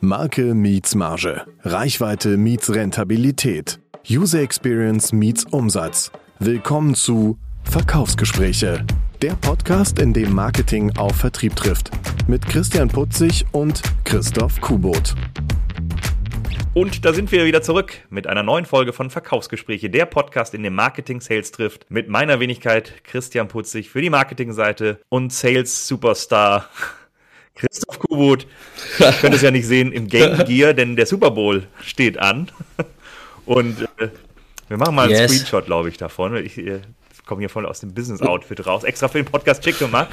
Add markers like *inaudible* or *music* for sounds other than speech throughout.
Marke meets Marge. Reichweite meets Rentabilität. User Experience meets Umsatz. Willkommen zu Verkaufsgespräche. Der Podcast, in dem Marketing auf Vertrieb trifft. Mit Christian Putzig und Christoph Kubot. Und da sind wir wieder zurück mit einer neuen Folge von Verkaufsgespräche, der Podcast, in dem Marketing Sales trifft. Mit meiner Wenigkeit Christian Putzig für die Marketingseite und Sales Superstar Christoph Kubut. Ich könnte es ja nicht sehen im Game Gear, denn der Super Bowl steht an. Und äh, wir machen mal einen yes. Screenshot, glaube ich, davon. Ich äh, komme hier voll aus dem Business-Outfit raus. Extra für den Podcast schick gemacht.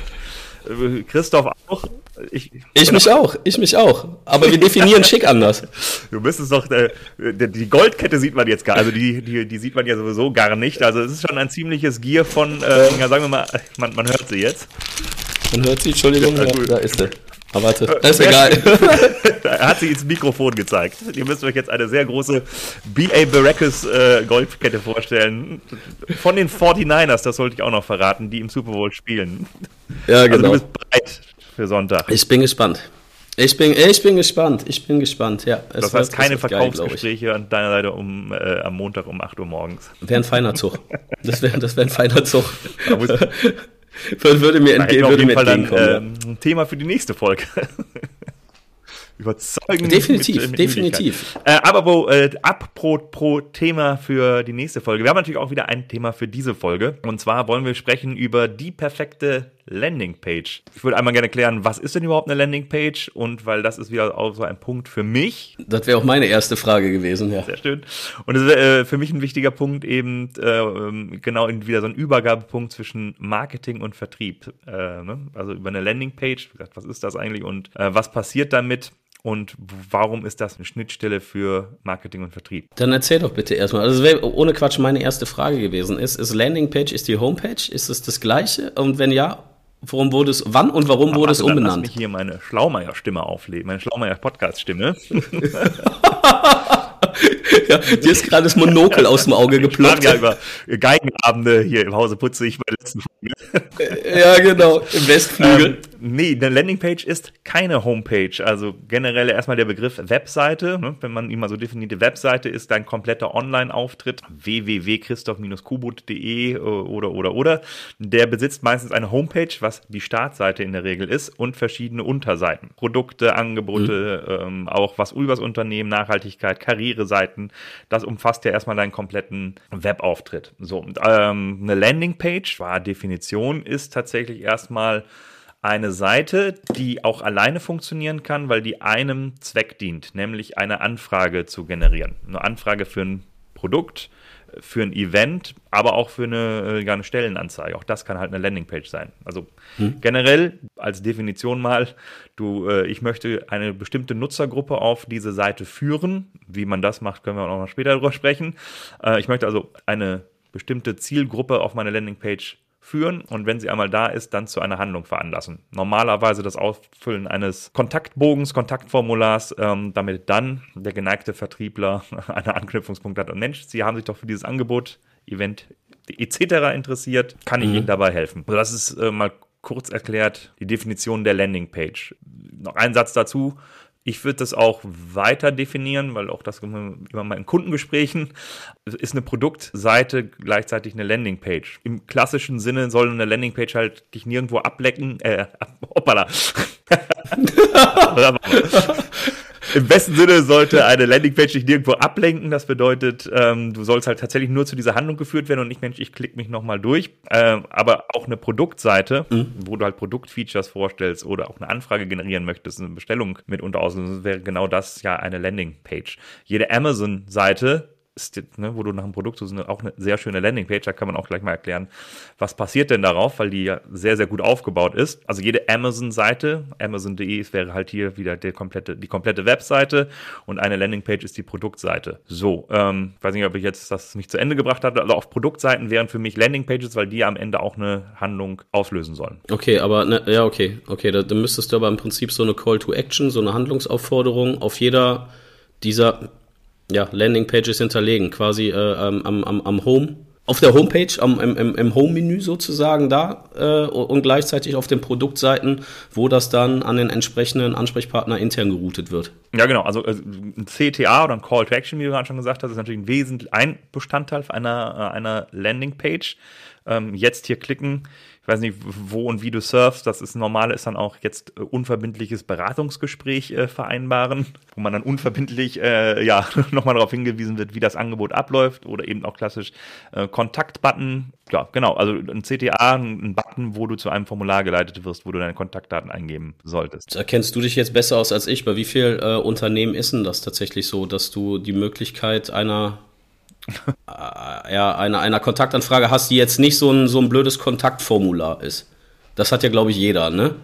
Äh, Christoph auch. Ich, ich mich auch, ich mich auch. Aber wir definieren schick anders. Du müsstest doch, äh, die Goldkette sieht man jetzt gar, also die, die, die sieht man ja sowieso gar nicht. Also es ist schon ein ziemliches Gear von, äh, ja, sagen wir mal, man, man hört sie jetzt. Man hört sie, Entschuldigung, ja, da ist sie. Aber warte, äh, ist egal. *laughs* *laughs* er hat sie ins Mikrofon gezeigt. Ihr müsst euch jetzt eine sehr große B.A. Baracus äh, Golfkette vorstellen. Von den 49ers, das sollte ich auch noch verraten, die im Super Bowl spielen. Ja, genau. Also du bist bereit für Sonntag. Ich bin gespannt. Ich bin, ich bin gespannt. Ich bin gespannt, ja. Das heißt, keine Verkaufsgespräche geil, an deiner Seite um, äh, am Montag um 8 Uhr morgens. Wäre ein feiner Zug. Das wäre das wär ein feiner Zug. *laughs* würde mir, entge würde mir entgegenkommen. Dann, äh, Thema für die nächste Folge. *laughs* Überzeugen. Definitiv, mit, mit definitiv. Äh, aber wo, äh, ab pro, pro Thema für die nächste Folge. Wir haben natürlich auch wieder ein Thema für diese Folge. Und zwar wollen wir sprechen über die perfekte Landingpage. Ich würde einmal gerne klären, was ist denn überhaupt eine Landingpage? Und weil das ist wieder auch so ein Punkt für mich. Das wäre auch meine erste Frage gewesen, ja. Sehr schön. Und das ist äh, für mich ein wichtiger Punkt eben äh, genau wieder so ein Übergabepunkt zwischen Marketing und Vertrieb. Äh, ne? Also über eine Landingpage, was ist das eigentlich und äh, was passiert damit? und warum ist das eine Schnittstelle für Marketing und Vertrieb? Dann erzähl doch bitte erstmal. Also wäre ohne Quatsch meine erste Frage gewesen. Ist, ist Landingpage, ist die Homepage? Ist es das gleiche? Und wenn ja, Warum wurde es, wann und warum wurde also, es umbenannt? Dann lass mich hier meine Schlaumeier-Stimme auflegen, meine Schlaumeier-Podcast-Stimme. *laughs* ja, dir ist gerade das Monokel aus dem Auge geploppt. Ich ja über Geigenabende hier im Hause putze ich bei der letzten Folge. ja, genau, im Westflügel. Ähm, nee, eine Landingpage ist keine Homepage. Also generell erstmal der Begriff Webseite. Ne? Wenn man ihn mal so definiert, Webseite ist dein kompletter Online-Auftritt www.christoph-kubut.de äh, oder, oder, oder. Der besitzt meistens eine Homepage, was die Startseite in der Regel ist und verschiedene Unterseiten. Produkte, Angebote, mhm. ähm, auch was übers Unternehmen, Nachhaltigkeit, Karriereseiten. Das umfasst ja erstmal deinen kompletten Webauftritt. So, ähm, eine Landingpage, war Definition, ist tatsächlich erstmal eine Seite, die auch alleine funktionieren kann, weil die einem Zweck dient, nämlich eine Anfrage zu generieren. Eine Anfrage für ein Produkt, für ein Event, aber auch für eine, ja, eine Stellenanzeige. Auch das kann halt eine Landingpage sein. Also hm. generell als Definition mal, du, äh, ich möchte eine bestimmte Nutzergruppe auf diese Seite führen. Wie man das macht, können wir auch noch später darüber sprechen. Äh, ich möchte also eine bestimmte Zielgruppe auf meine Landingpage führen und wenn sie einmal da ist, dann zu einer Handlung veranlassen. Normalerweise das Ausfüllen eines Kontaktbogens, Kontaktformulars, ähm, damit dann der geneigte Vertriebler *laughs* einen Anknüpfungspunkt hat. Und Mensch, Sie haben sich doch für dieses Angebot, Event etc. interessiert, kann ich mhm. Ihnen dabei helfen. Also das ist äh, mal kurz erklärt die Definition der Landingpage. Noch ein Satz dazu. Ich würde das auch weiter definieren, weil auch das immer mal in Kundengesprächen ist eine Produktseite gleichzeitig eine Landingpage. Im klassischen Sinne soll eine Landingpage halt dich nirgendwo ablecken, äh, hoppala. *laughs* Im besten Sinne sollte eine Landingpage dich nirgendwo ablenken. Das bedeutet, ähm, du sollst halt tatsächlich nur zu dieser Handlung geführt werden und nicht, Mensch, ich klicke mich nochmal durch. Ähm, aber auch eine Produktseite, mhm. wo du halt Produktfeatures vorstellst oder auch eine Anfrage generieren möchtest, eine Bestellung mitunter auslösen, wäre genau das ja eine Landingpage. Jede Amazon-Seite ne, wo du nach einem Produkt suchst, auch eine sehr schöne Landingpage. Da kann man auch gleich mal erklären, was passiert denn darauf, weil die ja sehr, sehr gut aufgebaut ist. Also jede Amazon-Seite, Amazon.de wäre halt hier wieder der komplette, die komplette Webseite und eine Landingpage ist die Produktseite. So, ähm, weiß nicht, ob ich jetzt das nicht zu Ende gebracht hatte. Also auf Produktseiten wären für mich Landingpages, weil die am Ende auch eine Handlung auslösen sollen. Okay, aber ne, ja, okay, okay, da, da müsstest du aber im Prinzip so eine Call to Action, so eine Handlungsaufforderung auf jeder dieser ja, Landingpages hinterlegen, quasi äh, am, am, am Home auf der Homepage, am, im, im Home-Menü sozusagen da äh, und gleichzeitig auf den Produktseiten, wo das dann an den entsprechenden Ansprechpartner intern geroutet wird. Ja, genau. Also äh, ein CTA oder ein Call to Action, wie du gerade schon gesagt hast, ist natürlich ein wesentlich ein Bestandteil einer, äh, einer Landingpage. Ähm, jetzt hier klicken ich weiß nicht, wo und wie du surfst, das ist normal, ist dann auch jetzt äh, unverbindliches Beratungsgespräch äh, vereinbaren, wo man dann unverbindlich äh, ja *laughs* nochmal darauf hingewiesen wird, wie das Angebot abläuft oder eben auch klassisch äh, Kontaktbutton. Ja, genau, also ein CTA, ein Button, wo du zu einem Formular geleitet wirst, wo du deine Kontaktdaten eingeben solltest. Erkennst du dich jetzt besser aus als ich? Bei wie vielen äh, Unternehmen ist denn das tatsächlich so, dass du die Möglichkeit einer ja, einer, einer Kontaktanfrage hast, die jetzt nicht so ein, so ein blödes Kontaktformular ist. Das hat ja, glaube ich, jeder, ne?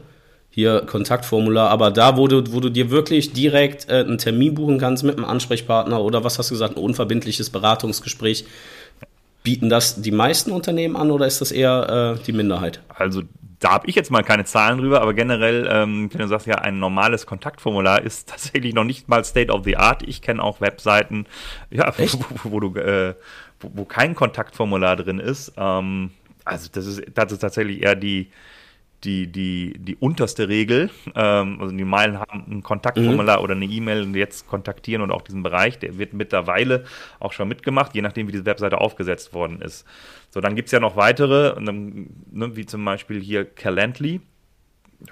Hier Kontaktformular, aber da, wo du, wo du dir wirklich direkt äh, einen Termin buchen kannst mit einem Ansprechpartner oder was hast du gesagt, ein unverbindliches Beratungsgespräch, bieten das die meisten Unternehmen an oder ist das eher äh, die Minderheit? Also da habe ich jetzt mal keine Zahlen drüber, aber generell, ähm, wenn du sagst, ja, ein normales Kontaktformular ist *laughs* tatsächlich noch nicht mal State of the Art. Ich kenne auch Webseiten, *laughs* ja, wo, wo, du, äh, wo, wo, kein Kontaktformular drin ist. Ähm, also das ist, das ist tatsächlich eher die, die, die, die unterste Regel. Ähm, also die Meilen haben ein Kontaktformular mhm. oder eine E-Mail und jetzt kontaktieren und auch diesen Bereich, der wird mittlerweile auch schon mitgemacht, je nachdem, wie diese Webseite aufgesetzt worden ist. So, dann gibt es ja noch weitere, ne, wie zum Beispiel hier Calendly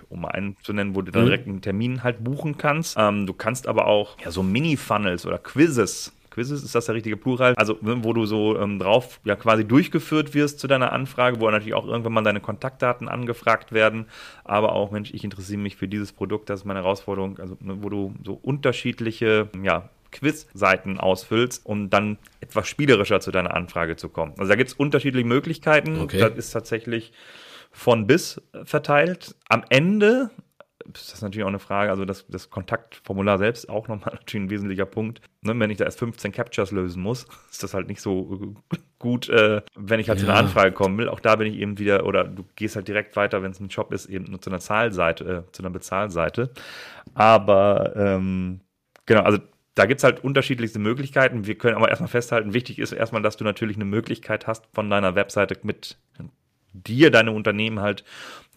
um einen zu nennen, wo du dann mhm. direkt einen Termin halt buchen kannst. Ähm, du kannst aber auch ja, so Mini-Funnels oder Quizzes Quizzes ist das der richtige Plural, also wo du so ähm, drauf ja quasi durchgeführt wirst zu deiner Anfrage, wo natürlich auch irgendwann mal deine Kontaktdaten angefragt werden, aber auch, Mensch, ich interessiere mich für dieses Produkt, das ist meine Herausforderung, also ne, wo du so unterschiedliche, ja, Quiz-Seiten ausfüllst, um dann etwas spielerischer zu deiner Anfrage zu kommen. Also da gibt es unterschiedliche Möglichkeiten. Okay. Das ist tatsächlich von bis verteilt. Am Ende das ist natürlich auch eine Frage, also das, das Kontaktformular selbst auch nochmal *laughs* natürlich ein wesentlicher Punkt. Ne, wenn ich da erst 15 Captures lösen muss, *laughs* ist das halt nicht so gut, äh, wenn ich halt ja. zu einer Anfrage kommen will. Auch da bin ich eben wieder, oder du gehst halt direkt weiter, wenn es ein Job ist, eben nur zu einer Zahlseite, äh, zu einer Bezahlseite. Aber ähm, genau, also da gibt es halt unterschiedlichste Möglichkeiten. Wir können aber erstmal festhalten, wichtig ist erstmal, dass du natürlich eine Möglichkeit hast, von deiner Webseite mit dir, deinem Unternehmen halt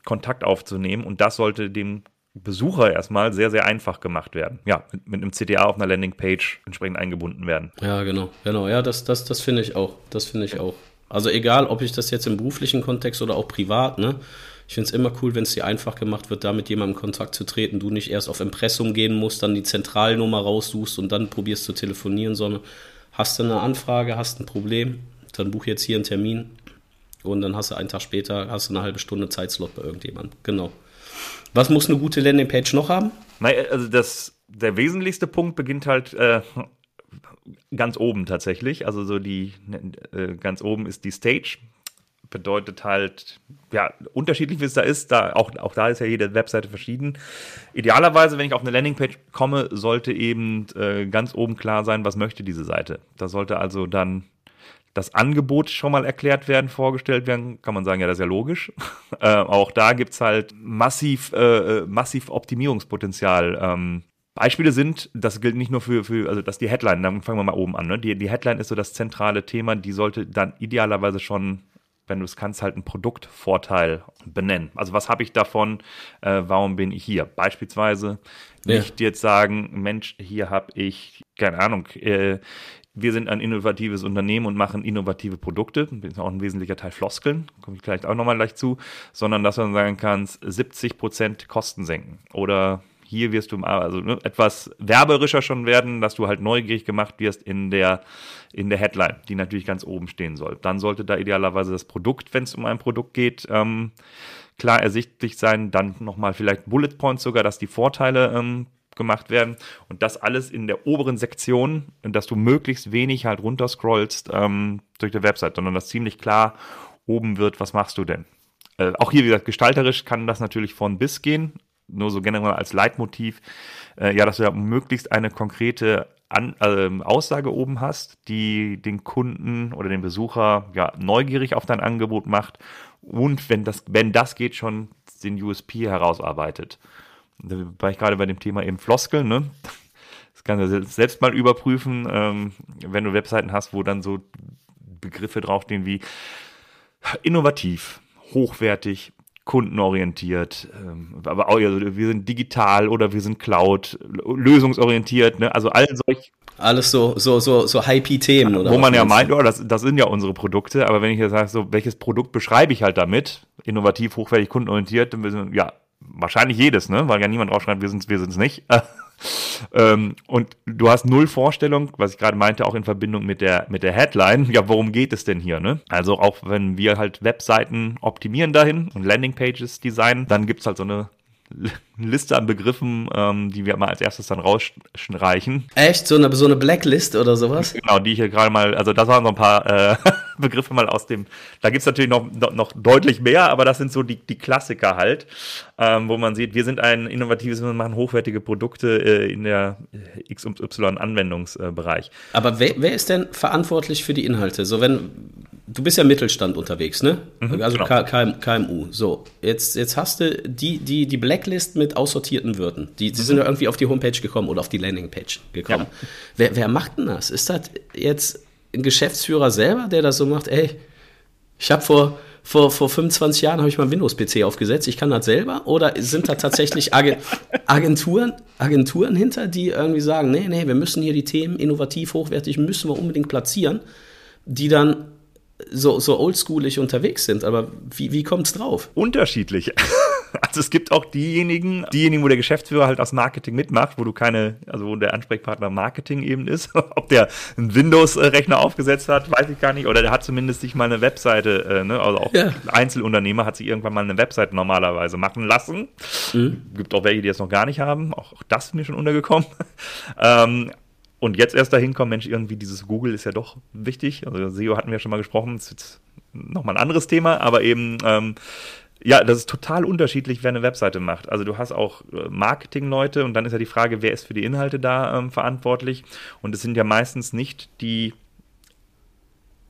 Kontakt aufzunehmen. Und das sollte dem Besucher erstmal sehr, sehr einfach gemacht werden. Ja, mit, mit einem CTA auf einer Landingpage entsprechend eingebunden werden. Ja, genau, genau. Ja, das, das, das finde ich auch. Das finde ich auch. Also egal, ob ich das jetzt im beruflichen Kontext oder auch privat, ne? Ich finde es immer cool, wenn es dir einfach gemacht wird, da mit jemandem in Kontakt zu treten. Du nicht erst auf Impressum gehen musst, dann die Zentralnummer raussuchst und dann probierst zu telefonieren, sondern hast du eine Anfrage, hast ein Problem, dann buch jetzt hier einen Termin und dann hast du einen Tag später, hast du eine halbe Stunde Zeitslot bei irgendjemandem. Genau. Was muss eine gute Landingpage noch haben? Also das, der wesentlichste Punkt beginnt halt äh, ganz oben tatsächlich. Also so die äh, ganz oben ist die Stage. Bedeutet halt, ja, unterschiedlich wie es da ist, da, auch, auch da ist ja jede Webseite verschieden. Idealerweise, wenn ich auf eine Landingpage komme, sollte eben äh, ganz oben klar sein, was möchte diese Seite. Da sollte also dann das Angebot schon mal erklärt werden, vorgestellt werden, kann man sagen, ja, das ist ja logisch. *laughs* äh, auch da gibt's halt massiv, äh, äh, massiv Optimierungspotenzial. Ähm, Beispiele sind, das gilt nicht nur für, für also das die Headline, dann fangen wir mal oben an. Ne? Die, die Headline ist so das zentrale Thema, die sollte dann idealerweise schon, wenn du es kannst, halt einen Produktvorteil benennen. Also was habe ich davon, äh, warum bin ich hier? Beispielsweise ja. nicht jetzt sagen, Mensch, hier habe ich, keine Ahnung, äh, wir sind ein innovatives Unternehmen und machen innovative Produkte. Das ist auch ein wesentlicher Teil Floskeln, komme ich vielleicht auch nochmal gleich zu, sondern dass man sagen kann, 70 Prozent Kosten senken oder hier wirst du also ne, etwas werberischer schon werden, dass du halt neugierig gemacht wirst in der, in der Headline, die natürlich ganz oben stehen soll. Dann sollte da idealerweise das Produkt, wenn es um ein Produkt geht, ähm, klar ersichtlich sein. Dann nochmal vielleicht Bullet Points sogar, dass die Vorteile ähm, gemacht werden. Und das alles in der oberen Sektion, dass du möglichst wenig halt runterscrollst ähm, durch die Website, sondern dass ziemlich klar oben wird, was machst du denn? Äh, auch hier, wie gesagt, gestalterisch kann das natürlich von bis gehen, nur so generell als Leitmotiv, äh, ja, dass du ja möglichst eine konkrete An äh, Aussage oben hast, die den Kunden oder den Besucher ja neugierig auf dein Angebot macht. Und wenn das, wenn das geht, schon den USP herausarbeitet da war ich gerade bei dem Thema eben Floskeln, ne? Das kannst du selbst mal überprüfen, ähm, wenn du Webseiten hast, wo dann so Begriffe draufstehen wie innovativ, hochwertig, kundenorientiert, ähm, aber auch, also wir sind digital oder wir sind Cloud, lösungsorientiert, ne? also all solch alles so, so, so, so Hype-Themen, oder? Wo man ja meint, oh, das, das sind ja unsere Produkte, aber wenn ich jetzt sage, so, welches Produkt beschreibe ich halt damit? Innovativ, hochwertig, kundenorientiert, dann wir, ja, wahrscheinlich jedes, ne? Weil ja niemand draufschreibt, wir sind wir sind's nicht. *laughs* ähm, und du hast null Vorstellung, was ich gerade meinte, auch in Verbindung mit der, mit der Headline. Ja, worum geht es denn hier, ne? Also auch wenn wir halt Webseiten optimieren dahin und Landingpages designen, dann gibt's halt so eine *laughs* Liste an Begriffen, ähm, die wir mal als erstes dann rausstreichen. Echt? So eine, so eine Blacklist oder sowas? Genau, die ich hier gerade mal, also das waren so ein paar äh, *laughs* Begriffe mal aus dem, da gibt's natürlich noch, noch, deutlich mehr, aber das sind so die, die Klassiker halt, ähm, wo man sieht, wir sind ein innovatives, wir machen hochwertige Produkte äh, in der XY-Anwendungsbereich. aber wer, wer ist denn verantwortlich für die Inhalte? So, wenn, du bist ja Mittelstand unterwegs, ne? Mhm, also genau. KMU. So, jetzt, jetzt hast du die, die, die Blacklist mit aussortierten Wörtern. Die, die mhm. sind ja irgendwie auf die Homepage gekommen oder auf die Landingpage gekommen. Ja. Wer, wer macht denn das? Ist das jetzt ein Geschäftsführer selber, der das so macht? Ey, ich habe vor, vor, vor 25 Jahren habe ich mal Windows-PC aufgesetzt, ich kann das selber? Oder sind da tatsächlich *laughs* Agenturen, Agenturen hinter, die irgendwie sagen, nee, nee, wir müssen hier die Themen innovativ, hochwertig, müssen wir unbedingt platzieren, die dann so, so oldschoolig unterwegs sind, aber wie, wie kommt es drauf? Unterschiedlich. *laughs* *laughs* Also es gibt auch diejenigen, diejenigen, wo der Geschäftsführer halt das Marketing mitmacht, wo du keine, also wo der Ansprechpartner Marketing eben ist. *laughs* Ob der einen Windows-Rechner aufgesetzt hat, weiß ich gar nicht. Oder der hat zumindest sich mal eine Webseite, äh, ne? also auch ja. Einzelunternehmer hat sich irgendwann mal eine Webseite normalerweise machen lassen. Mhm. Gibt auch welche, die das noch gar nicht haben. Auch, auch das ist mir schon untergekommen. *laughs* ähm, und jetzt erst dahin kommen, Mensch, irgendwie dieses Google ist ja doch wichtig. Also SEO hatten wir schon mal gesprochen, das ist jetzt nochmal ein anderes Thema, aber eben, ähm, ja, das ist total unterschiedlich, wer eine Webseite macht. Also du hast auch äh, Marketingleute und dann ist ja die Frage, wer ist für die Inhalte da ähm, verantwortlich? Und es sind ja meistens nicht die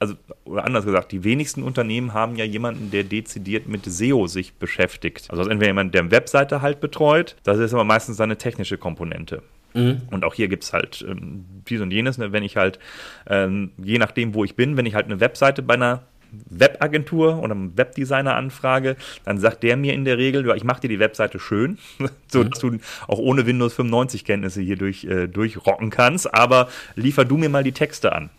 also oder anders gesagt, die wenigsten Unternehmen haben ja jemanden, der dezidiert mit SEO sich beschäftigt. Also entweder jemand, der eine Webseite halt betreut, das ist aber meistens seine technische Komponente. Mhm. Und auch hier gibt es halt ähm, dies und jenes, ne? wenn ich halt, ähm, je nachdem, wo ich bin, wenn ich halt eine Webseite bei einer Webagentur oder einem Webdesigner anfrage, dann sagt der mir in der Regel, ja, ich mache dir die Webseite schön, *laughs* so mhm. dass du auch ohne Windows 95 Kenntnisse hier durch, äh, durchrocken kannst, aber liefer du mir mal die Texte an.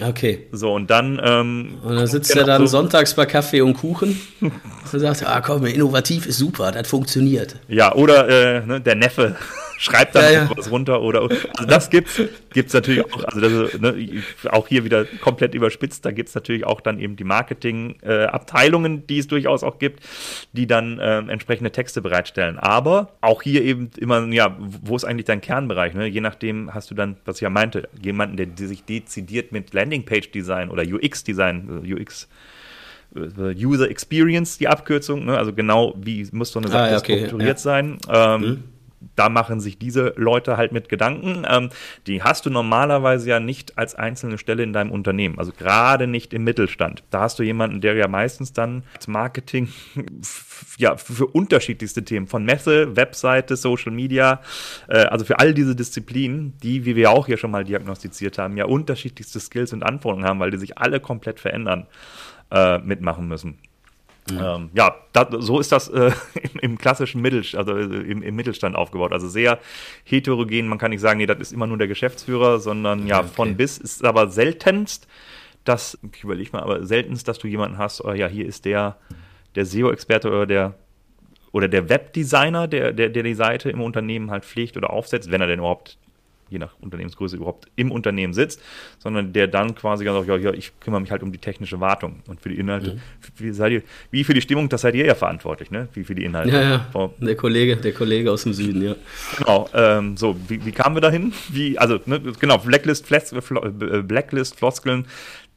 Okay. So, und dann. Ähm, und dann sitzt er dann so sonntags bei Kaffee und Kuchen und sagt: Ah, komm, innovativ ist super, das funktioniert. Ja, oder äh, ne, der Neffe schreibt dann ja, ja. was runter oder also das gibt's gibt's natürlich auch also das, ne, auch hier wieder komplett überspitzt da gibt's natürlich auch dann eben die Marketing äh, Abteilungen die es durchaus auch gibt die dann äh, entsprechende Texte bereitstellen aber auch hier eben immer ja wo ist eigentlich dein Kernbereich ne? je nachdem hast du dann was ich ja meinte jemanden der, der sich dezidiert mit Landingpage Design oder UX Design äh, UX äh, User Experience, die Abkürzung, ne? also genau wie muss so eine Sache ah, ja, okay, strukturiert ja. sein. Ähm, mhm da machen sich diese Leute halt mit Gedanken. Ähm, die hast du normalerweise ja nicht als einzelne Stelle in deinem Unternehmen, also gerade nicht im Mittelstand. Da hast du jemanden, der ja meistens dann als Marketing *laughs* ja für unterschiedlichste Themen von Messe, Webseite, Social Media, äh, also für all diese Disziplinen, die, wie wir auch hier schon mal diagnostiziert haben, ja unterschiedlichste Skills und Anforderungen haben, weil die sich alle komplett verändern, äh, mitmachen müssen. Mhm. Ähm, ja, da, so ist das äh, *laughs* im, im, klassischen Mittelstand, also äh, im, im, Mittelstand aufgebaut. Also sehr heterogen. Man kann nicht sagen, nee, das ist immer nur der Geschäftsführer, sondern ja, okay. von bis ist aber seltenst, dass, ich überlege mal, aber seltenst, dass du jemanden hast, oh ja, hier ist der, der SEO-Experte oder der oder der Webdesigner, der, der, der die Seite im Unternehmen halt pflegt oder aufsetzt, wenn er denn überhaupt je nach Unternehmensgröße überhaupt im Unternehmen sitzt, sondern der dann quasi sagt, ja, ja, ich kümmere mich halt um die technische Wartung und für die Inhalte. Mhm. Wie, seid ihr, wie für die Stimmung, das seid ihr ja verantwortlich, ne? Wie für die Inhalte. Ja, ja. Der Kollege, der Kollege aus dem Süden, ja. Genau, ähm, so, wie, wie kamen wir dahin? Wie, also, ne, genau, Blacklist, Fles, äh, Blacklist, Floskeln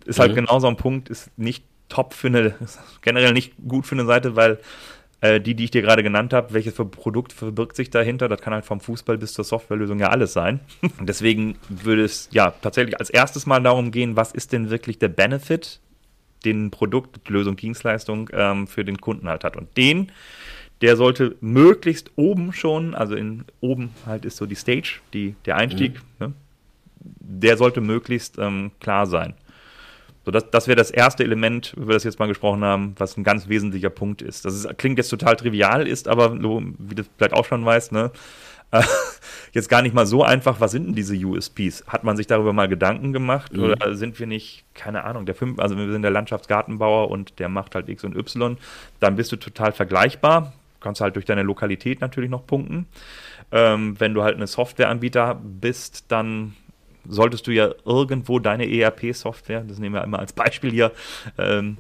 ist halt mhm. genau so ein Punkt, ist nicht top für eine, generell nicht gut für eine Seite, weil äh, die, die ich dir gerade genannt habe, welches Produkt verbirgt sich dahinter? Das kann halt vom Fußball bis zur Softwarelösung ja alles sein. Und *laughs* deswegen würde es ja tatsächlich als erstes mal darum gehen, was ist denn wirklich der Benefit, den Produkt, Lösung, Dienstleistung ähm, für den Kunden halt hat. Und den, der sollte möglichst oben schon, also in oben halt ist so die Stage, die, der Einstieg, mhm. ne? der sollte möglichst ähm, klar sein. So, das, das wäre das erste Element, über das wir jetzt mal gesprochen haben, was ein ganz wesentlicher Punkt ist. Das ist, klingt jetzt total trivial, ist aber, wie du vielleicht auch schon weißt, ne, äh, *laughs* jetzt gar nicht mal so einfach. Was sind denn diese USPs? Hat man sich darüber mal Gedanken gemacht? Mhm. Oder sind wir nicht, keine Ahnung, der fünf, also wir sind der Landschaftsgartenbauer und der macht halt X und Y, dann bist du total vergleichbar. Kannst halt durch deine Lokalität natürlich noch punkten. Ähm, wenn du halt eine Softwareanbieter bist, dann solltest du ja irgendwo deine ERP-Software, das nehmen wir immer als Beispiel hier, ähm,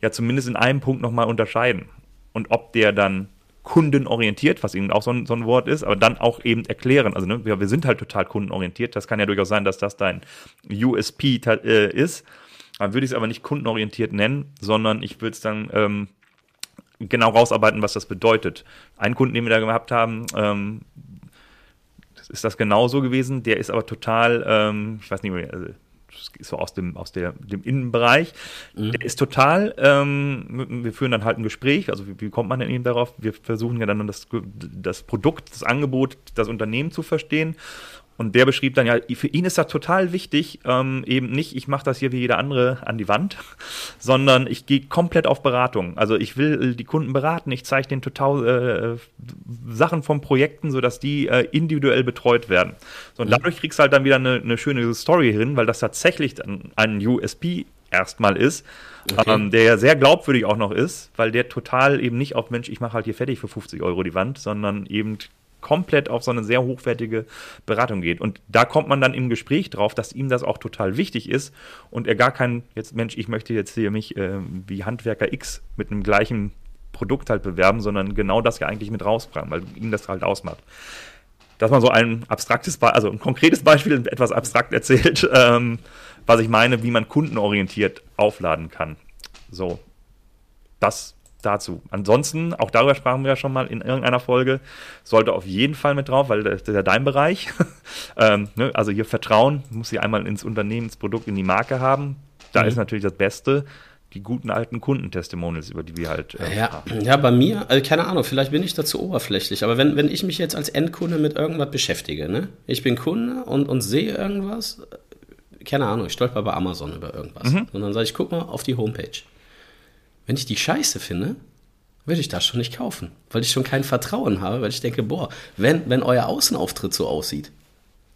ja zumindest in einem Punkt nochmal unterscheiden. Und ob der dann kundenorientiert, was eben auch so ein, so ein Wort ist, aber dann auch eben erklären. Also ne, wir, wir sind halt total kundenorientiert. Das kann ja durchaus sein, dass das dein USP äh, ist. Dann würde ich es aber nicht kundenorientiert nennen, sondern ich würde es dann ähm, genau rausarbeiten, was das bedeutet. Ein Kunden, den wir da gehabt haben, ähm, ist das genauso gewesen. Der ist aber total, ähm, ich weiß nicht mehr, also, so aus dem, aus der, dem Innenbereich. Mhm. Der ist total, ähm, wir führen dann halt ein Gespräch, also wie, wie, kommt man denn eben darauf? Wir versuchen ja dann das, das Produkt, das Angebot, das Unternehmen zu verstehen und der beschrieb dann ja, für ihn ist das total wichtig, ähm, eben nicht, ich mache das hier wie jeder andere an die Wand, *laughs* sondern ich gehe komplett auf Beratung. Also ich will die Kunden beraten, ich zeige denen total äh, Sachen von Projekten, sodass die äh, individuell betreut werden. So, und mhm. dadurch kriegst du halt dann wieder eine, eine schöne Story hin, weil das tatsächlich dann ein USP erstmal ist, okay. ähm, der ja sehr glaubwürdig auch noch ist, weil der total eben nicht auf Mensch, ich mache halt hier fertig für 50 Euro die Wand, sondern eben komplett auf so eine sehr hochwertige Beratung geht. Und da kommt man dann im Gespräch drauf, dass ihm das auch total wichtig ist und er gar kein, jetzt Mensch, ich möchte jetzt hier mich äh, wie Handwerker X mit einem gleichen Produkt halt bewerben, sondern genau das ja eigentlich mit rausbringen, weil ihm das halt ausmacht. Dass man so ein abstraktes, also ein konkretes Beispiel etwas abstrakt erzählt, *laughs* ähm, was ich meine, wie man kundenorientiert aufladen kann. So, das dazu. Ansonsten, auch darüber sprachen wir ja schon mal in irgendeiner Folge, sollte auf jeden Fall mit drauf, weil das ist ja dein Bereich. *laughs* ähm, ne? Also hier Vertrauen, muss sie einmal ins Unternehmen, ins Produkt, in die Marke haben. Da mhm. ist natürlich das Beste, die guten alten Kundentestimonials, über die wir halt. Äh, ja, ja, bei mir, also keine Ahnung, vielleicht bin ich dazu oberflächlich, aber wenn, wenn ich mich jetzt als Endkunde mit irgendwas beschäftige, ne? Ich bin Kunde und, und sehe irgendwas, keine Ahnung, ich stolper bei Amazon über irgendwas. Mhm. Und dann sage ich, guck mal auf die Homepage. Wenn ich die scheiße finde, würde ich das schon nicht kaufen, weil ich schon kein Vertrauen habe, weil ich denke, boah, wenn, wenn euer Außenauftritt so aussieht,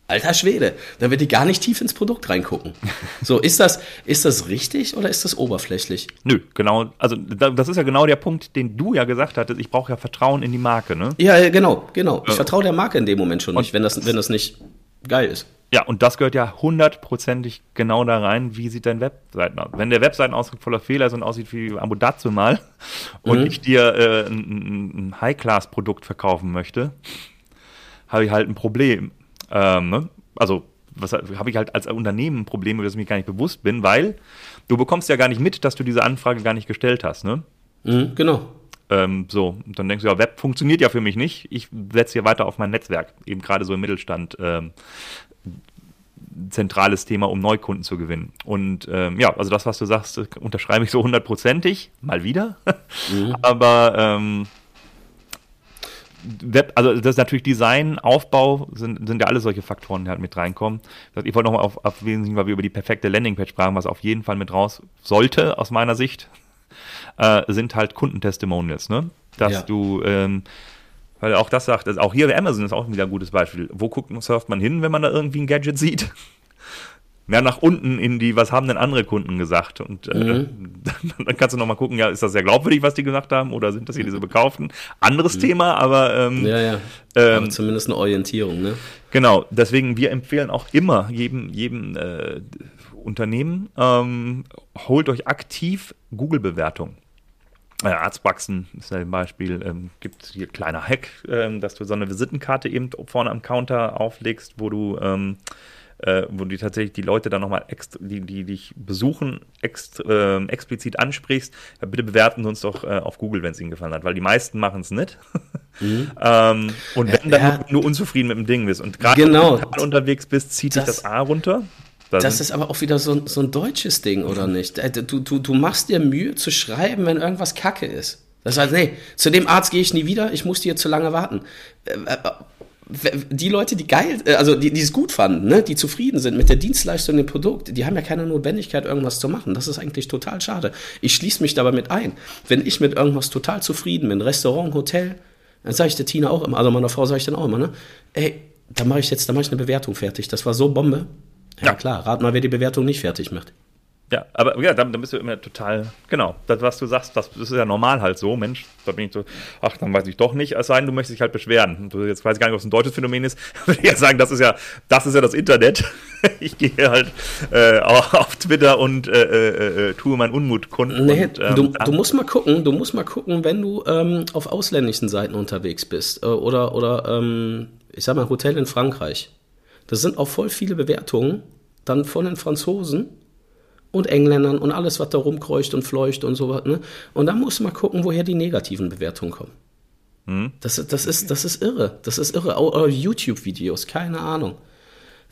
alter Schwede, dann wird die gar nicht tief ins Produkt reingucken. *laughs* So, ist das, ist das richtig oder ist das oberflächlich? Nö, genau, also das ist ja genau der Punkt, den du ja gesagt hattest, ich brauche ja Vertrauen in die Marke, ne? Ja, genau, genau. Ich vertraue der Marke in dem Moment schon nicht, wenn das, wenn das nicht geil ist. Ja, und das gehört ja hundertprozentig genau da rein, wie sieht dein Webseiten aus. Wenn der Webseitenausdruck voller Fehler ist und aussieht wie Ambudatsu mal *laughs* und mhm. ich dir äh, ein, ein High-Class-Produkt verkaufen möchte, habe ich halt ein Problem. Ähm, ne? Also was habe ich halt als Unternehmen ein Problem, über das ich mir gar nicht bewusst bin, weil du bekommst ja gar nicht mit, dass du diese Anfrage gar nicht gestellt hast, ne? Mhm, genau. Ähm, so, und dann denkst du, ja, Web funktioniert ja für mich nicht. Ich setze hier weiter auf mein Netzwerk, eben gerade so im Mittelstand. Ähm, zentrales Thema, um Neukunden zu gewinnen. Und ähm, ja, also das, was du sagst, unterschreibe ich so hundertprozentig, mal wieder. Mhm. *laughs* Aber ähm, Web, also das ist natürlich Design, Aufbau, sind, sind ja alle solche Faktoren, die halt mit reinkommen. Ich wollte nochmal auf, auf wesentlich, weil wir über die perfekte Landingpage sprachen, was auf jeden Fall mit raus sollte, aus meiner Sicht, äh, sind halt Kundentestimonials, ne? Dass ja. du ähm, weil auch das sagt, also auch hier Amazon ist auch wieder ein gutes Beispiel. Wo guckt, surft man hin, wenn man da irgendwie ein Gadget sieht? Mehr nach unten in die, was haben denn andere Kunden gesagt? Und äh, mhm. dann, *laughs* dann, kannst du nochmal gucken, ja, ist das sehr glaubwürdig, was die gesagt haben, oder sind das hier diese bekauften? Anderes mhm. Thema, aber ähm, ja, ja. Ähm, aber zumindest eine Orientierung, ne? Genau, deswegen, wir empfehlen auch immer jedem, jedem äh, Unternehmen, ähm, holt euch aktiv Google-Bewertungen äh, Arztpraxen ist ein Beispiel, ähm, gibt hier kleiner Hack, ähm, dass du so eine Visitenkarte eben vorne am Counter auflegst, wo du ähm, äh, wo du tatsächlich die Leute dann nochmal, die, die dich besuchen, ext, äh, explizit ansprichst, ja, bitte bewerten Sie uns doch äh, auf Google, wenn es Ihnen gefallen hat, weil die meisten machen es nicht. Mhm. *laughs* ähm, und wenn dann ja, nur, unzufrieden mit dem Ding bist und gerade genau. wenn du unterwegs bist, zieht das, dich das A runter. Da das ist aber auch wieder so, so ein deutsches Ding, oder nicht? Äh, du, du, du machst dir Mühe zu schreiben, wenn irgendwas Kacke ist. Das heißt, nee, zu dem Arzt gehe ich nie wieder, ich muss hier zu lange warten. Die Leute, die geil, äh, also die, die es gut fanden, ne, die zufrieden sind mit der Dienstleistung, dem Produkt, die haben ja keine Notwendigkeit, irgendwas zu machen. Das ist eigentlich total schade. Ich schließe mich dabei mit ein. Wenn ich mit irgendwas total zufrieden bin, Restaurant, Hotel, dann sage ich der Tina auch immer, also meiner Frau sage ich dann auch immer, ne, ey, da mache ich jetzt, da mache ich eine Bewertung fertig. Das war so Bombe. Ja, ja, klar, rat mal, wer die Bewertung nicht fertig macht. Ja, aber ja, dann, dann bist du immer total, genau, das, was du sagst, das, das ist ja normal halt so, Mensch, da bin ich so, ach, dann weiß ich doch nicht, es sei denn, du möchtest dich halt beschweren. Du, jetzt weiß ich gar nicht, ob es ein deutsches Phänomen ist, *laughs* würde ich ja sagen, das ist ja, das ist ja das Internet. *laughs* ich gehe halt äh, auf Twitter und äh, äh, äh, tue meinen Unmut kundtun. Nee, und, ähm, du, du, musst mal gucken, du musst mal gucken, wenn du ähm, auf ausländischen Seiten unterwegs bist äh, oder, oder ähm, ich sag mal, Hotel in Frankreich. Das sind auch voll viele Bewertungen dann von den Franzosen und Engländern und alles, was da rumkreucht und fleucht und sowas. Ne? Und dann muss man gucken, woher die negativen Bewertungen kommen. Mhm. Das, das, ist, das ist irre. Das ist irre. Auch YouTube-Videos, keine Ahnung.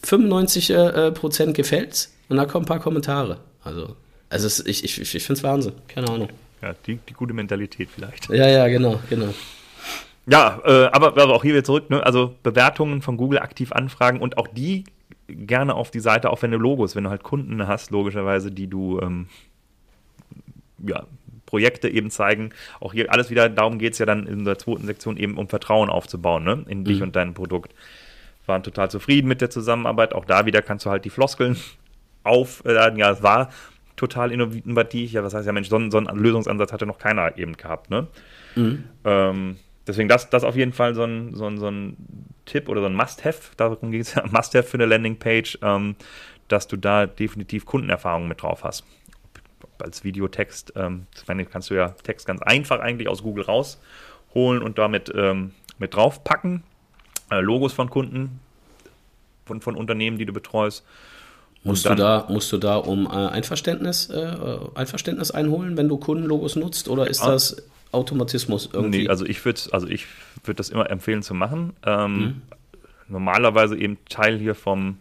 95 äh, Prozent gefällt's und da kommen ein paar Kommentare. Also, also es, ich, ich, ich finde es Wahnsinn. Keine Ahnung. Ja, die, die gute Mentalität vielleicht. Ja, ja, genau, genau. Ja, äh, aber, aber auch hier wieder zurück, ne? also Bewertungen von Google aktiv anfragen und auch die gerne auf die Seite, auch wenn du Logos, wenn du halt Kunden hast, logischerweise, die du ähm, ja, Projekte eben zeigen. Auch hier alles wieder, darum geht es ja dann in der zweiten Sektion eben um Vertrauen aufzubauen, ne? In dich mhm. und dein Produkt. Waren total zufrieden mit der Zusammenarbeit. Auch da wieder kannst du halt die Floskeln *laughs* aufladen. Ja, es war total innovativ. Ja, was heißt ja, Mensch, so, so einen Lösungsansatz hatte noch keiner eben gehabt, ne? Mhm. Ähm, deswegen das, das auf jeden Fall so ein, so ein, so ein Tipp oder so ein Must-Have, darum geht es ja, *laughs* Must-Have für eine Landingpage, ähm, dass du da definitiv Kundenerfahrungen mit drauf hast. Als Videotext, ähm, kannst du ja Text ganz einfach eigentlich aus Google rausholen und damit ähm, mit draufpacken. Äh, Logos von Kunden, von, von Unternehmen, die du betreust. Musst du, da, musst du da um äh, Einverständnis, äh, Einverständnis einholen, wenn du Kundenlogos nutzt, oder ist das Automatismus irgendwie? Nee, also ich würde also ich würd das immer empfehlen zu machen. Ähm, mhm. Normalerweise eben Teil hier vom,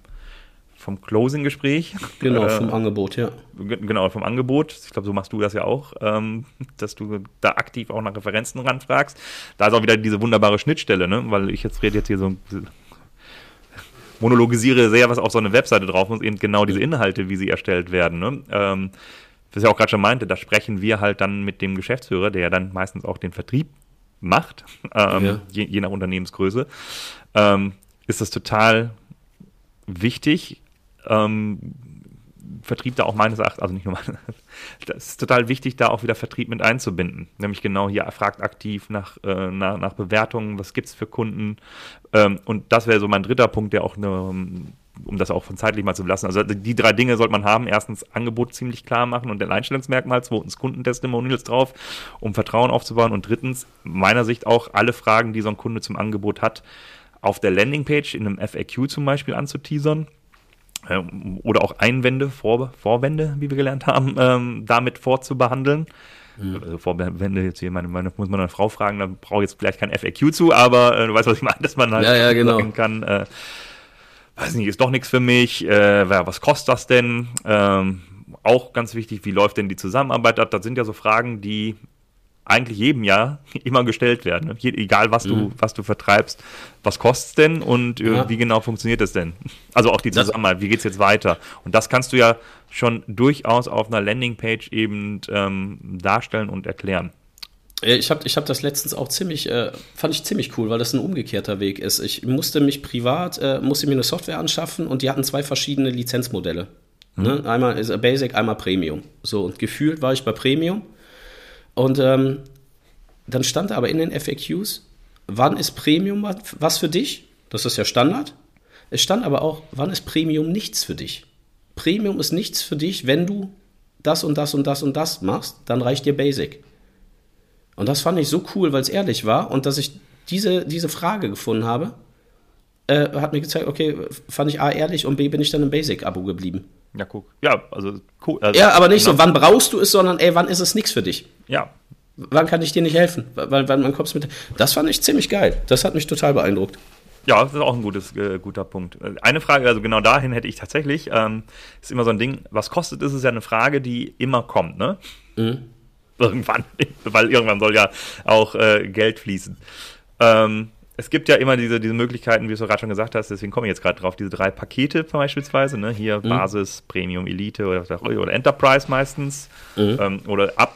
vom Closing-Gespräch. Genau, äh, vom Angebot, ja. Genau, vom Angebot. Ich glaube, so machst du das ja auch, ähm, dass du da aktiv auch nach Referenzen ranfragst. Da ist auch wieder diese wunderbare Schnittstelle, ne? weil ich jetzt rede jetzt hier so monologisiere sehr, was auf so eine Webseite drauf muss, eben genau diese Inhalte, wie sie erstellt werden. Ne? Ähm, was ich auch gerade schon meinte, da sprechen wir halt dann mit dem Geschäftsführer, der ja dann meistens auch den Vertrieb macht, *laughs* ähm, ja. je, je, nach Unternehmensgröße, ähm, ist das total wichtig, ähm, Vertrieb da auch meines Erachtens, also nicht nur meine, *laughs* das ist total wichtig, da auch wieder Vertrieb mit einzubinden. Nämlich genau hier fragt aktiv nach, äh, nach, nach Bewertungen, was gibt es für Kunden. Ähm, und das wäre so mein dritter Punkt, der auch eine, um das auch von zeitlich mal zu belassen. Also die drei Dinge sollte man haben. Erstens Angebot ziemlich klar machen und ein Einstellungsmerkmal. Zweitens Kundentestimonials drauf, um Vertrauen aufzubauen. Und drittens, meiner Sicht auch alle Fragen, die so ein Kunde zum Angebot hat, auf der Landingpage in einem FAQ zum Beispiel anzuteasern ähm, oder auch Einwände, Vor Vorwände, wie wir gelernt haben, ähm, damit vorzubehandeln. Mhm. Also Vorwände jetzt hier, meine, meine, muss man eine Frau fragen, da brauche ich jetzt vielleicht kein FAQ zu, aber äh, du weißt, was ich meine, dass man halt ja, ja, genau. sagen kann, äh, weiß nicht, ist doch nichts für mich, äh, was kostet das denn? Ähm, auch ganz wichtig, wie läuft denn die Zusammenarbeit ab? Das sind ja so Fragen, die eigentlich jedem Jahr *laughs* immer gestellt werden. Ne? egal, was, mhm. du, was du vertreibst. Was kostet es denn und ja. wie genau funktioniert es denn? *laughs* Also auch die Zusammenarbeit, wie geht es jetzt weiter? Und das kannst du ja schon durchaus auf einer Landingpage eben ähm, darstellen und erklären. Ich habe ich hab das letztens auch ziemlich, äh, fand ich ziemlich cool, weil das ein umgekehrter Weg ist. Ich musste mich privat, äh, musste mir eine Software anschaffen und die hatten zwei verschiedene Lizenzmodelle. Mhm. Ne? Einmal ist Basic, einmal Premium. So, und gefühlt war ich bei Premium und ähm, dann stand aber in den FAQs, wann ist Premium was für dich? Das ist ja Standard. Es stand aber auch, wann ist Premium nichts für dich? Premium ist nichts für dich, wenn du das und das und das und das machst, dann reicht dir Basic. Und das fand ich so cool, weil es ehrlich war und dass ich diese, diese Frage gefunden habe, äh, hat mir gezeigt, okay, fand ich A ehrlich und B bin ich dann im Basic-Abo geblieben. Ja, guck. Ja, also cool. Also, ja, aber nicht genau. so, wann brauchst du es, sondern ey, wann ist es nichts für dich? Ja. Wann kann ich dir nicht helfen? Weil, weil man kommt mit. Das fand ich ziemlich geil. Das hat mich total beeindruckt. Ja, das ist auch ein gutes, äh, guter Punkt. Eine Frage, also genau dahin hätte ich tatsächlich, ähm, ist immer so ein Ding, was kostet ist, ist ja eine Frage, die immer kommt, ne? Mhm. *laughs* Irgendwann, weil irgendwann soll ja auch äh, Geld fließen. Ähm, es gibt ja immer diese, diese Möglichkeiten, wie du gerade schon gesagt hast, deswegen komme ich jetzt gerade drauf, diese drei Pakete beispielsweise, ne? hier mhm. Basis, Premium, Elite oder, oder Enterprise meistens mhm. ähm, oder ab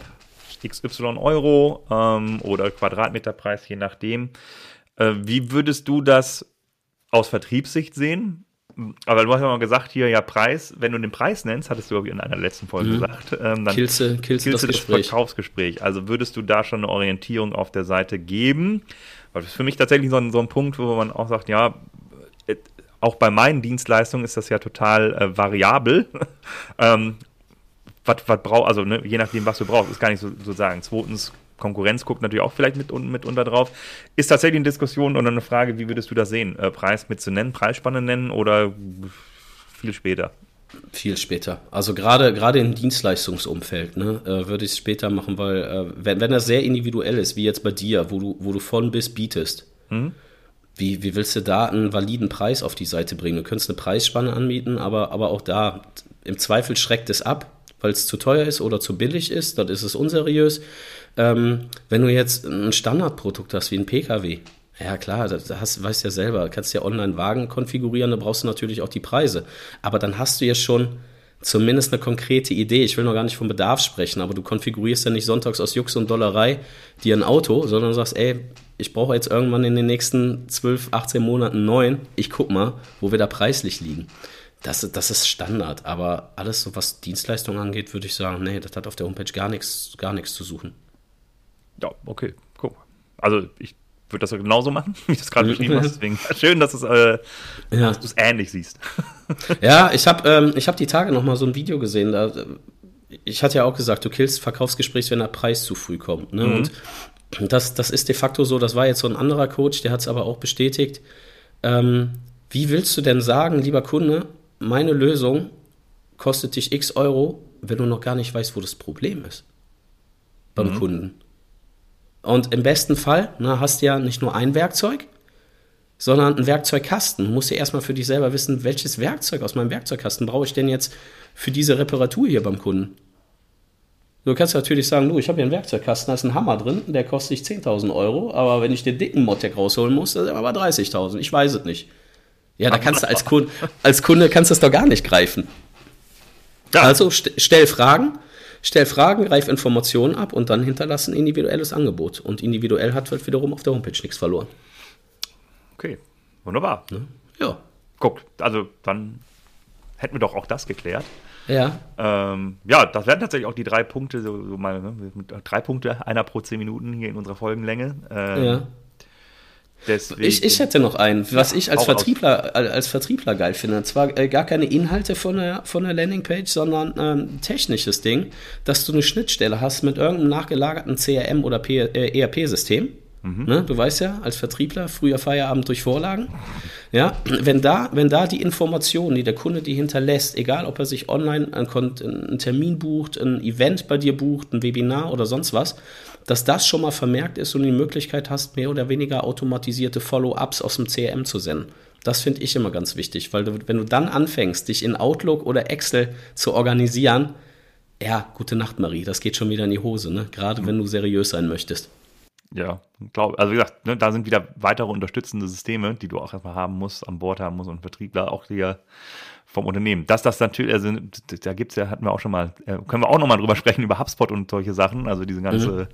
XY Euro ähm, oder Quadratmeterpreis, je nachdem. Äh, wie würdest du das aus Vertriebssicht sehen? Aber du hast ja mal gesagt, hier ja Preis, wenn du den Preis nennst, hattest du in einer letzten Folge mhm. gesagt, ähm, dann killst du, das, das Verkaufsgespräch. Also würdest du da schon eine Orientierung auf der Seite geben? Weil das ist für mich tatsächlich so ein, so ein Punkt, wo man auch sagt, ja, äh, auch bei meinen Dienstleistungen ist das ja total äh, variabel. *laughs* ähm, was, was braucht, also ne, je nachdem, was du brauchst, ist gar nicht so, so sagen. Zweitens, Konkurrenz guckt natürlich auch vielleicht mit, mit unter drauf. Ist tatsächlich eine Diskussion oder eine Frage, wie würdest du das sehen? Äh, Preis mit zu nennen, Preisspanne nennen oder viel später? Viel später. Also gerade gerade im Dienstleistungsumfeld ne, äh, würde ich es später machen, weil äh, wenn, wenn das sehr individuell ist, wie jetzt bei dir, wo du, wo du von bis bietest, mhm. wie, wie willst du da einen validen Preis auf die Seite bringen? Du könntest eine Preisspanne anbieten, aber, aber auch da, im Zweifel schreckt es ab, weil es zu teuer ist oder zu billig ist, dann ist es unseriös. Ähm, wenn du jetzt ein Standardprodukt hast wie ein PKW, ja klar, das hast, weißt ja selber, kannst ja online Wagen konfigurieren, da brauchst du natürlich auch die Preise. Aber dann hast du ja schon zumindest eine konkrete Idee. Ich will noch gar nicht vom Bedarf sprechen, aber du konfigurierst ja nicht sonntags aus Jux und Dollerei dir ein Auto, sondern sagst, ey, ich brauche jetzt irgendwann in den nächsten 12, 18 Monaten neun. Ich guck mal, wo wir da preislich liegen. Das, das ist Standard, aber alles, so was Dienstleistungen angeht, würde ich sagen, nee, das hat auf der Homepage gar nichts, gar nichts zu suchen. Ja, okay, guck. Also ich würde das genauso machen, *laughs* wie du es gerade beschrieben hast. Deswegen *laughs* schön, dass, es, äh, ja. du es ähnlich siehst. *laughs* ja, ich habe ähm, hab die Tage noch mal so ein Video gesehen. Da, ich hatte ja auch gesagt, du killst Verkaufsgesprächs, wenn der Preis zu früh kommt. Ne? Mhm. Und das, das ist de facto so. Das war jetzt so ein anderer Coach, der hat es aber auch bestätigt. Ähm, wie willst du denn sagen, lieber Kunde, meine Lösung kostet dich x Euro, wenn du noch gar nicht weißt, wo das Problem ist beim mhm. Kunden? Und im besten Fall na, hast du ja nicht nur ein Werkzeug, sondern einen Werkzeugkasten. Du musst ja erstmal für dich selber wissen, welches Werkzeug aus meinem Werkzeugkasten brauche ich denn jetzt für diese Reparatur hier beim Kunden. Du kannst natürlich sagen, du, ich habe hier einen Werkzeugkasten, da ist ein Hammer drin, der kostet dich 10.000 Euro, aber wenn ich den dicken Modtech rausholen muss, dann er aber 30.000. Ich weiß es nicht. Ja, da kannst du als Kunde, als Kunde kannst du das doch gar nicht greifen. Ja. Also st stell Fragen, Stell Fragen, greif Informationen ab und dann hinterlass ein individuelles Angebot. Und individuell hat halt wiederum auf der Homepage nichts verloren. Okay, wunderbar. Ne? Ja. Guck, also dann hätten wir doch auch das geklärt. Ja. Ähm, ja, das wären tatsächlich auch die drei Punkte, so, so mal, ne, drei Punkte, einer pro zehn Minuten hier in unserer Folgenlänge. Ähm, ja. Deswegen. Ich, ich hätte noch einen, was ja, ich als Vertriebler, als Vertriebler geil finde. Und zwar äh, gar keine Inhalte von der, von der Landingpage, sondern ähm, technisches Ding, dass du eine Schnittstelle hast mit irgendeinem nachgelagerten CRM oder äh, ERP-System. Mhm. Ne, du weißt ja, als Vertriebler, früher Feierabend durch Vorlagen. Ja, wenn da, wenn da die Informationen, die der Kunde dir hinterlässt, egal ob er sich online einen, einen Termin bucht, ein Event bei dir bucht, ein Webinar oder sonst was, dass das schon mal vermerkt ist und die Möglichkeit hast, mehr oder weniger automatisierte Follow-ups aus dem CRM zu senden. Das finde ich immer ganz wichtig, weil du, wenn du dann anfängst, dich in Outlook oder Excel zu organisieren, ja, gute Nacht, Marie, das geht schon wieder in die Hose, ne? gerade mhm. wenn du seriös sein möchtest. Ja, glaube, also wie gesagt, ne, da sind wieder weitere unterstützende Systeme, die du auch erstmal haben musst, an Bord haben musst und Vertriebler auch hier vom Unternehmen. Dass das natürlich, also da gibt's ja, hatten wir auch schon mal, äh, können wir auch nochmal drüber *laughs* sprechen, über HubSpot und solche Sachen, also diese ganze mhm.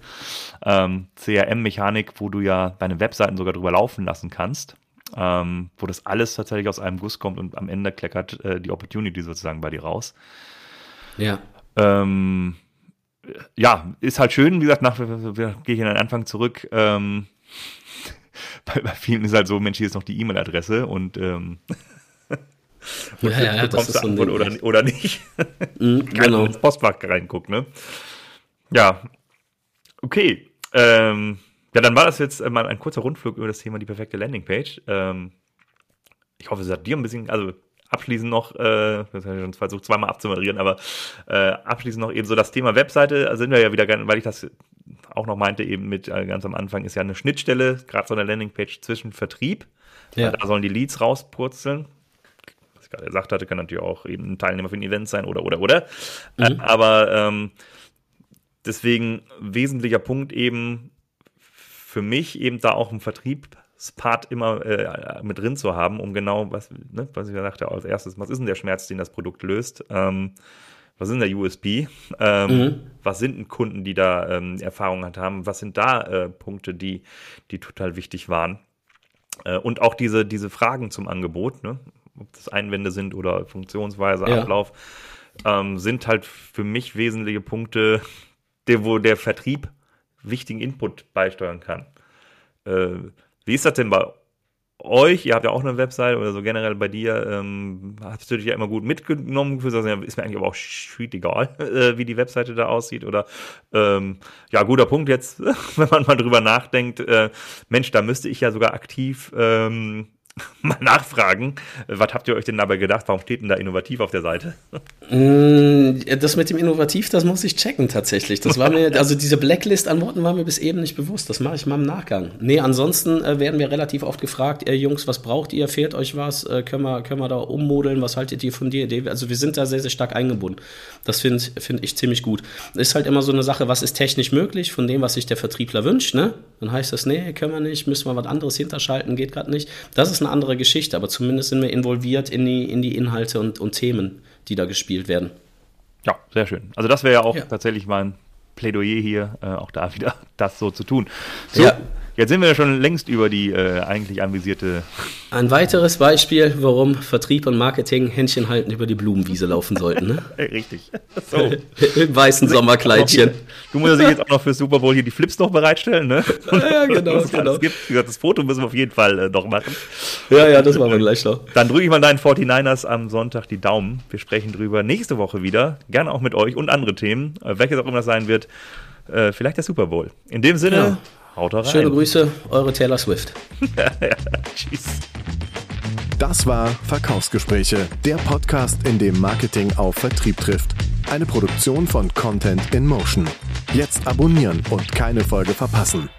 ähm, CRM-Mechanik, wo du ja deine Webseiten sogar drüber laufen lassen kannst, ähm, wo das alles tatsächlich aus einem Guss kommt und am Ende kleckert äh, die Opportunity sozusagen bei dir raus. Ja. Ähm, ja, ist halt schön, wie gesagt, nach, gehe ich in den Anfang zurück, ähm, *laughs* bei, bei vielen ist halt so, Mensch, hier ist noch die E-Mail-Adresse und ähm, und *laughs* ja, ja, das ist so oder, oder nicht. *laughs* Mhm, genau. ins Postfach reinguckt, ne? Ja. Okay. Ähm, ja, dann war das jetzt mal ein kurzer Rundflug über das Thema die perfekte Landingpage. Ähm, ich hoffe, es hat dir ein bisschen, also abschließend noch, äh, das habe ich schon versucht zweimal abzumoderieren, aber äh, abschließend noch eben so das Thema Webseite, da sind wir ja wieder gerne, weil ich das auch noch meinte, eben mit äh, ganz am Anfang ist ja eine Schnittstelle, gerade so eine Landingpage zwischen Vertrieb. Ja. Da sollen die Leads rauspurzeln ich gerade gesagt hatte, kann natürlich auch eben ein Teilnehmer für ein Event sein oder, oder, oder. Mhm. Äh, aber ähm, deswegen wesentlicher Punkt eben für mich eben da auch im Vertrieb Part immer äh, mit drin zu haben, um genau, was, ne, was ich sagte, als erstes, was ist denn der Schmerz, den das Produkt löst? Ähm, was ist denn der USP? Ähm, mhm. Was sind denn Kunden, die da ähm, Erfahrungen haben? Was sind da äh, Punkte, die, die total wichtig waren? Äh, und auch diese, diese Fragen zum Angebot, ne? ob das Einwände sind oder Funktionsweise, ja. Ablauf, ähm, sind halt für mich wesentliche Punkte, der, wo der Vertrieb wichtigen Input beisteuern kann. Äh, wie ist das denn bei euch, ihr habt ja auch eine Website oder so generell bei dir, ähm, hast du dich ja immer gut mitgenommen ist mir eigentlich aber auch shit egal, *laughs* äh, wie die Webseite da aussieht oder ähm, ja, guter Punkt jetzt, *laughs* wenn man mal drüber nachdenkt, äh, Mensch, da müsste ich ja sogar aktiv ähm, *laughs* mal nachfragen. Was habt ihr euch denn dabei gedacht? Warum steht denn da innovativ auf der Seite? Mm, das mit dem Innovativ, das muss ich checken tatsächlich. Das war mir, *laughs* also diese Blacklist an Worten war mir bis eben nicht bewusst. Das mache ich mal im Nachgang. Nee, ansonsten äh, werden wir relativ oft gefragt, äh, Jungs, was braucht ihr? Fehlt euch was? Äh, können, wir, können wir da ummodeln? Was haltet ihr von der Idee? Also wir sind da sehr, sehr stark eingebunden. Das finde find ich ziemlich gut. Ist halt immer so eine Sache, was ist technisch möglich von dem, was sich der Vertriebler wünscht, ne? Dann heißt das, nee, können wir nicht, müssen wir was anderes hinterschalten, geht gerade nicht. Das ist eine andere Geschichte, aber zumindest sind wir involviert in die, in die Inhalte und, und Themen, die da gespielt werden. Ja, sehr schön. Also das wäre ja auch ja. tatsächlich mein Plädoyer hier, äh, auch da wieder *laughs* das so zu tun. So, ja. Jetzt sind wir ja schon längst über die äh, eigentlich anvisierte. Ein weiteres Beispiel, warum Vertrieb und Marketing Händchen halten über die Blumenwiese laufen sollten. Ne? *laughs* Richtig. *laughs* So. Im weißen Sommerkleidchen. Du musst ja jetzt auch noch für Super Bowl hier die Flips noch bereitstellen, ne? *laughs* Ja, genau. genau. Gibt. Das Foto müssen wir auf jeden Fall äh, noch machen. Ja, ja, das machen wir gleich noch. Dann drücke ich mal deinen 49ers am Sonntag die Daumen. Wir sprechen drüber nächste Woche wieder. Gerne auch mit euch und andere Themen. Äh, welches auch immer das sein wird. Äh, vielleicht der Super Bowl. In dem Sinne. Ja. Haut rein. Schöne Grüße, eure Taylor Swift. *laughs* Tschüss. Das war Verkaufsgespräche, der Podcast, in dem Marketing auf Vertrieb trifft. Eine Produktion von Content in Motion. Jetzt abonnieren und keine Folge verpassen.